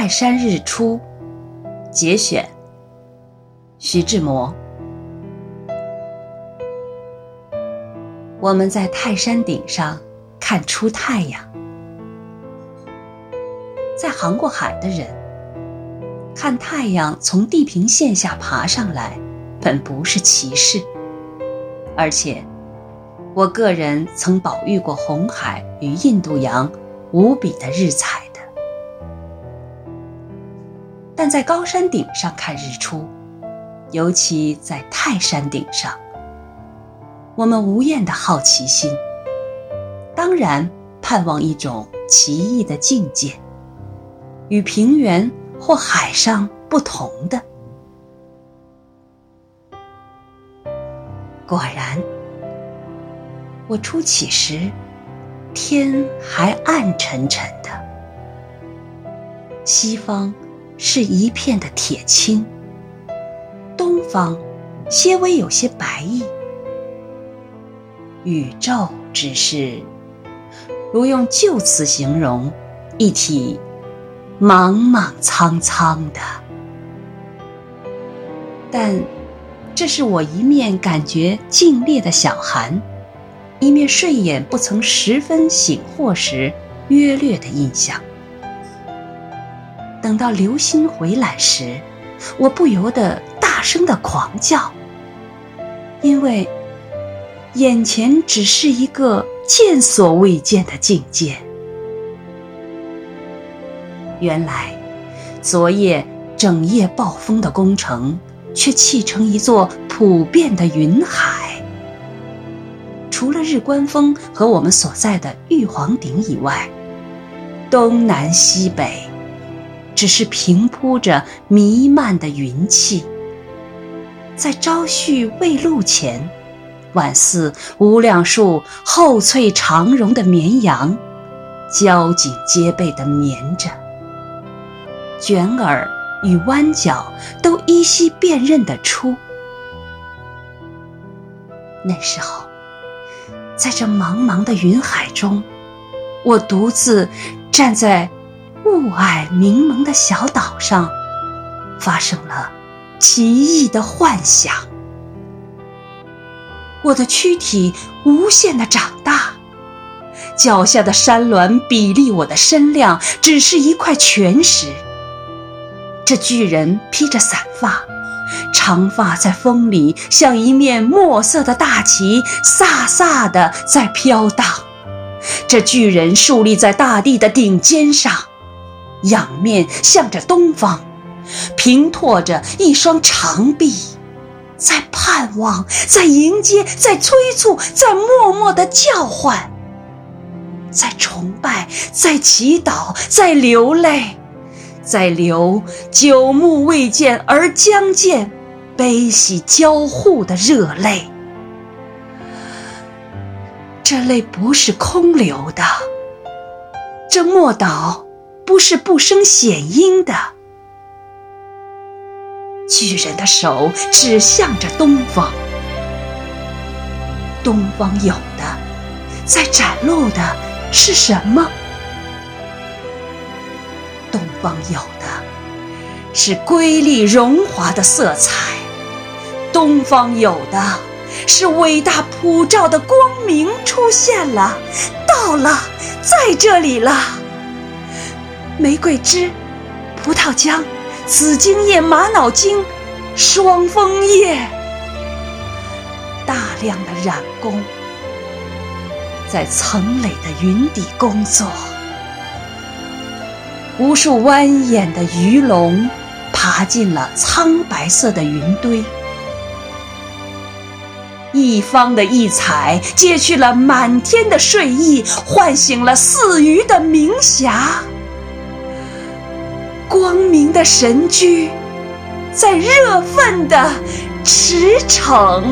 泰山日出》节选，徐志摩。我们在泰山顶上看出太阳，在航过海的人看太阳从地平线下爬上来，本不是奇事，而且。我个人曾饱遇过红海与印度洋无比的日彩，但在高山顶上看日出，尤其在泰山顶上，我们无厌的好奇心，当然盼望一种奇异的境界，与平原或海上不同的。果然。我初起时，天还暗沉沉的，西方是一片的铁青，东方些微有些白意。宇宙只是，如用旧词形容，一体莽莽苍苍的。但这是我一面感觉静烈的小寒。一面睡眼不曾十分醒豁时，约略的印象。等到流星回来时，我不由得大声的狂叫，因为眼前只是一个见所未见的境界。原来，昨夜整夜暴风的工程，却砌成一座普遍的云海。除了日观峰和我们所在的玉皇顶以外，东南西北只是平铺着弥漫的云气。在朝旭未露前，宛似无量树厚翠长绒的绵羊，交颈结背地绵着，卷耳与弯角都依稀辨认得出。那时候。在这茫茫的云海中，我独自站在雾霭迷蒙的小岛上，发生了奇异的幻想。我的躯体无限的长大，脚下的山峦比例我的身量，只是一块全石。这巨人披着散发。长发在风里，像一面墨色的大旗，飒飒的在飘荡。这巨人竖立在大地的顶尖上，仰面向着东方，平拓着一双长臂，在盼望，在迎接，在催促，在默默的叫唤，在崇拜，在祈祷，在流泪。在流久目未见而将见，悲喜交互的热泪。这泪不是空流的，这莫岛不是不生显音的。巨人的手指向着东方，东方有的，在展露的是什么？东方有的是瑰丽荣华的色彩，东方有的是伟大普照的光明出现了，到了，在这里了。玫瑰枝、葡萄浆、紫荆叶、玛瑙晶、双枫叶，大量的染工在层垒的云底工作。无数蜿蜒的鱼龙爬进了苍白色的云堆，一方的异彩揭去了满天的睡意，唤醒了四鱼的冥霞。光明的神驹在热愤的驰骋。